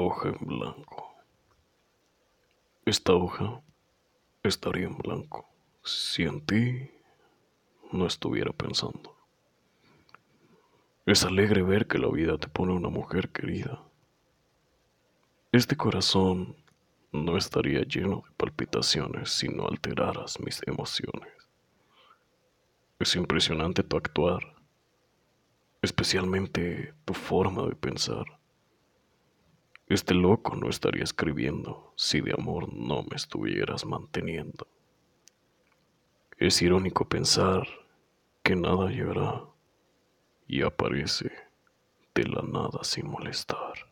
hoja en blanco. Esta hoja estaría en blanco si en ti no estuviera pensando. Es alegre ver que la vida te pone una mujer querida. Este corazón no estaría lleno de palpitaciones si no alteraras mis emociones. Es impresionante tu actuar, especialmente tu forma de pensar. Este loco no estaría escribiendo si de amor no me estuvieras manteniendo. Es irónico pensar que nada llegará y aparece de la nada sin molestar.